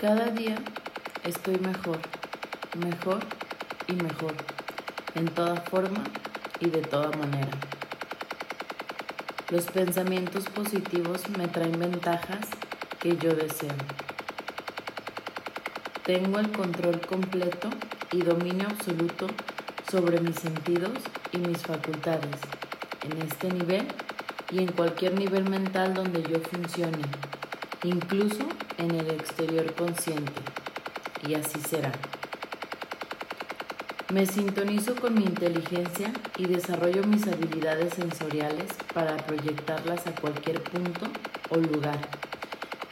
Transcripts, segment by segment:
Cada día estoy mejor, mejor y mejor, en toda forma y de toda manera. Los pensamientos positivos me traen ventajas que yo deseo. Tengo el control completo y dominio absoluto sobre mis sentidos y mis facultades en este nivel y en cualquier nivel mental donde yo funcione, incluso en el exterior consciente. Y así será. Me sintonizo con mi inteligencia y desarrollo mis habilidades sensoriales para proyectarlas a cualquier punto o lugar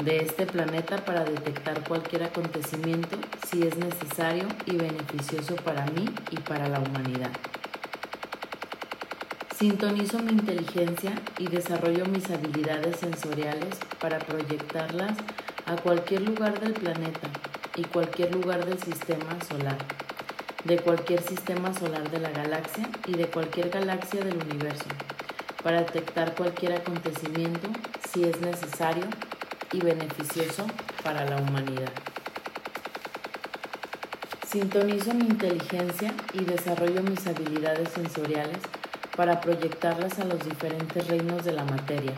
de este planeta para detectar cualquier acontecimiento si es necesario y beneficioso para mí y para la humanidad. Sintonizo mi inteligencia y desarrollo mis habilidades sensoriales para proyectarlas a cualquier lugar del planeta y cualquier lugar del sistema solar, de cualquier sistema solar de la galaxia y de cualquier galaxia del universo, para detectar cualquier acontecimiento si es necesario y beneficioso para la humanidad. Sintonizo mi inteligencia y desarrollo mis habilidades sensoriales para proyectarlas a los diferentes reinos de la materia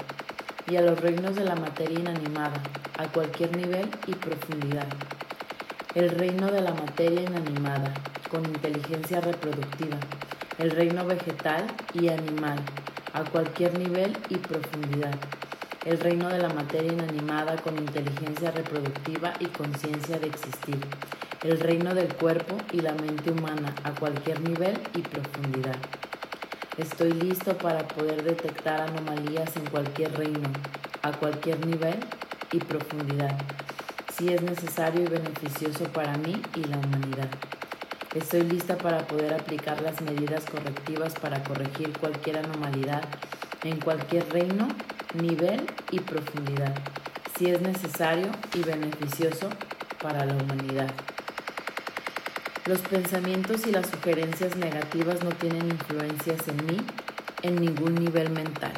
y a los reinos de la materia inanimada, a cualquier nivel y profundidad. El reino de la materia inanimada, con inteligencia reproductiva. El reino vegetal y animal, a cualquier nivel y profundidad el reino de la materia inanimada con inteligencia reproductiva y conciencia de existir, el reino del cuerpo y la mente humana a cualquier nivel y profundidad. Estoy listo para poder detectar anomalías en cualquier reino, a cualquier nivel y profundidad, si es necesario y beneficioso para mí y la humanidad. Estoy lista para poder aplicar las medidas correctivas para corregir cualquier anomalidad en cualquier reino nivel y profundidad, si es necesario y beneficioso para la humanidad. Los pensamientos y las sugerencias negativas no tienen influencias en mí en ningún nivel mental.